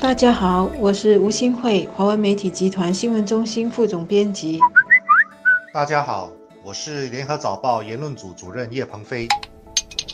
大家好，我是吴新慧，华文媒体集团新闻中心副总编辑。大家好，我是联合早报言论组主任叶鹏飞。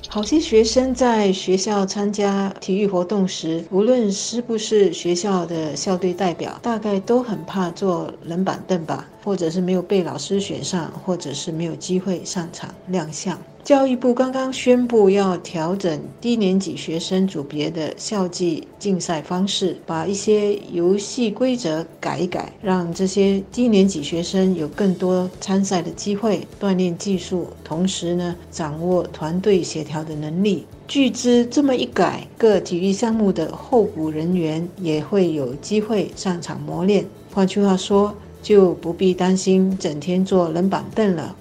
好些学生在学校参加体育活动时，无论是不是学校的校队代表，大概都很怕坐冷板凳吧，或者是没有被老师选上，或者是没有机会上场亮相。教育部刚刚宣布要调整低年级学生组别的校际竞赛方式，把一些游戏规则改一改，让这些低年级学生有更多参赛的机会，锻炼技术，同时呢，掌握团队协调的能力。据知这么一改，各体育项目的候补人员也会有机会上场磨练。换句话说，就不必担心整天坐冷板凳了。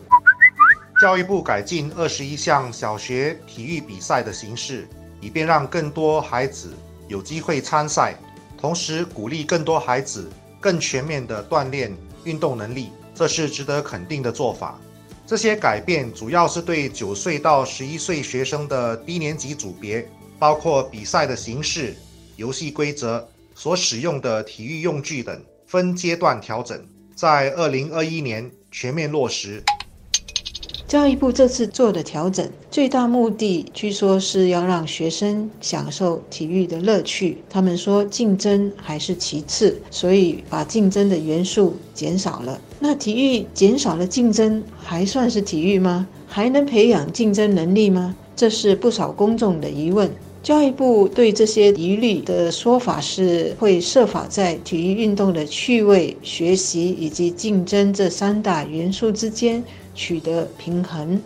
教育部改进二十一项小学体育比赛的形式，以便让更多孩子有机会参赛，同时鼓励更多孩子更全面地锻炼运动能力，这是值得肯定的做法。这些改变主要是对九岁到十一岁学生的低年级组别，包括比赛的形式、游戏规则、所使用的体育用具等，分阶段调整，在二零二一年全面落实。教育部这次做的调整，最大目的据说是要让学生享受体育的乐趣。他们说竞争还是其次，所以把竞争的元素减少了。那体育减少了竞争，还算是体育吗？还能培养竞争能力吗？这是不少公众的疑问。教育部对这些疑虑的说法是，会设法在体育运动的趣味、学习以及竞争这三大元素之间取得平衡。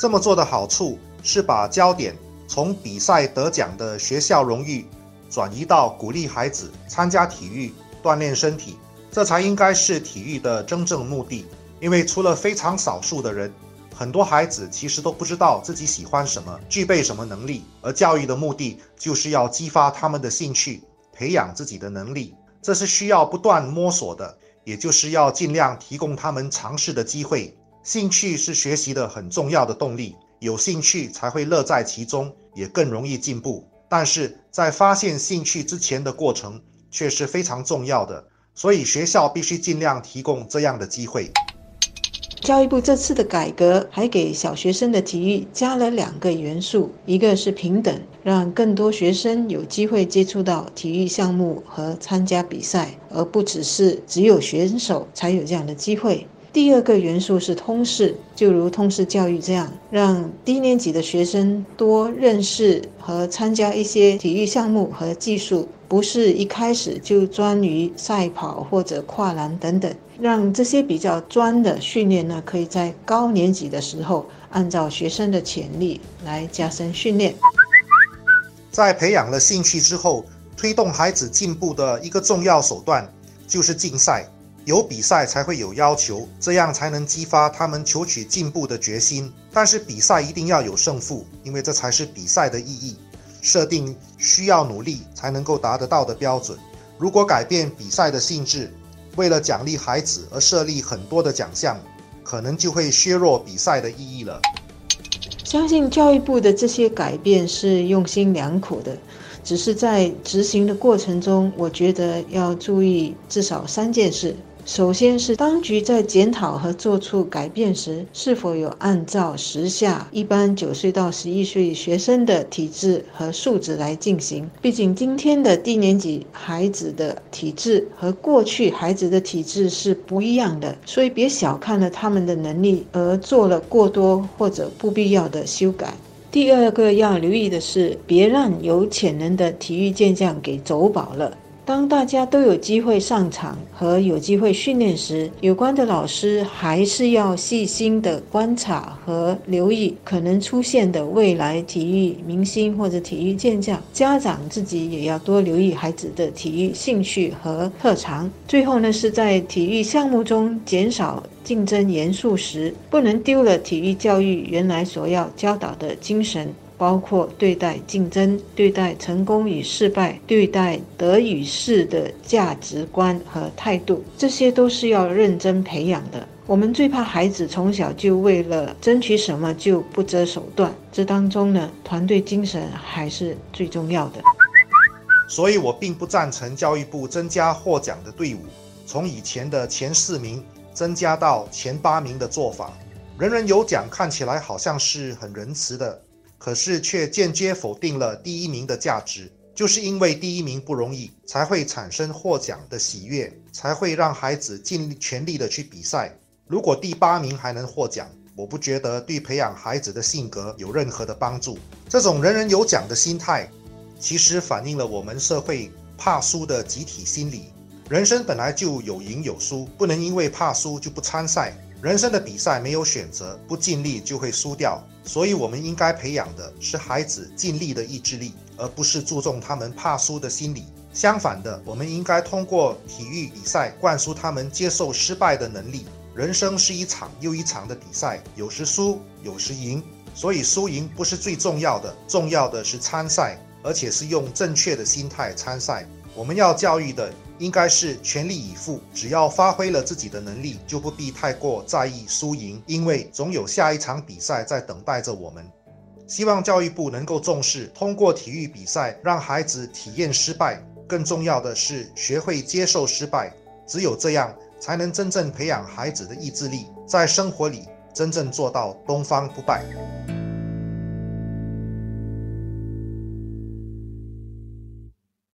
这么做的好处是把焦点从比赛得奖的学校荣誉，转移到鼓励孩子参加体育、锻炼身体，这才应该是体育的真正目的。因为除了非常少数的人。很多孩子其实都不知道自己喜欢什么，具备什么能力，而教育的目的就是要激发他们的兴趣，培养自己的能力。这是需要不断摸索的，也就是要尽量提供他们尝试的机会。兴趣是学习的很重要的动力，有兴趣才会乐在其中，也更容易进步。但是在发现兴趣之前的过程却是非常重要的，所以学校必须尽量提供这样的机会。教育部这次的改革还给小学生的体育加了两个元素，一个是平等，让更多学生有机会接触到体育项目和参加比赛，而不只是只有选手才有这样的机会。第二个元素是通识，就如通识教育这样，让低年级的学生多认识和参加一些体育项目和技术，不是一开始就专于赛跑或者跨栏等等。让这些比较专的训练呢，可以在高年级的时候按照学生的潜力来加深训练。在培养了兴趣之后，推动孩子进步的一个重要手段就是竞赛。有比赛才会有要求，这样才能激发他们求取进步的决心。但是比赛一定要有胜负，因为这才是比赛的意义。设定需要努力才能够达得到的标准。如果改变比赛的性质，为了奖励孩子而设立很多的奖项，可能就会削弱比赛的意义了。相信教育部的这些改变是用心良苦的，只是在执行的过程中，我觉得要注意至少三件事。首先是当局在检讨和做出改变时，是否有按照时下一般九岁到十一岁学生的体质和素质来进行？毕竟今天的低年级孩子的体质和过去孩子的体质是不一样的，所以别小看了他们的能力而做了过多或者不必要的修改。第二个要留意的是，别让有潜能的体育健将给走宝了。当大家都有机会上场和有机会训练时，有关的老师还是要细心的观察和留意可能出现的未来体育明星或者体育健将。家长自己也要多留意孩子的体育兴趣和特长。最后呢，是在体育项目中减少竞争严肃时，不能丢了体育教育原来所要教导的精神。包括对待竞争、对待成功与失败、对待得与失的价值观和态度，这些都是要认真培养的。我们最怕孩子从小就为了争取什么就不择手段，这当中呢，团队精神还是最重要的。所以我并不赞成教育部增加获奖的队伍，从以前的前四名增加到前八名的做法。人人有奖看起来好像是很仁慈的，可是却间接否定了第一名的价值。就是因为第一名不容易，才会产生获奖的喜悦，才会让孩子尽全力的去比赛。如果第八名还能获奖，我不觉得对培养孩子的性格有任何的帮助。这种人人有奖的心态，其实反映了我们社会怕输的集体心理。人生本来就有赢有输，不能因为怕输就不参赛。人生的比赛没有选择，不尽力就会输掉。所以，我们应该培养的是孩子尽力的意志力，而不是注重他们怕输的心理。相反的，我们应该通过体育比赛灌输他们接受失败的能力。人生是一场又一场的比赛，有时输，有时赢。所以，输赢不是最重要的，重要的是参赛，而且是用正确的心态参赛。我们要教育的。应该是全力以赴，只要发挥了自己的能力，就不必太过在意输赢，因为总有下一场比赛在等待着我们。希望教育部能够重视，通过体育比赛让孩子体验失败，更重要的是学会接受失败。只有这样，才能真正培养孩子的意志力，在生活里真正做到东方不败。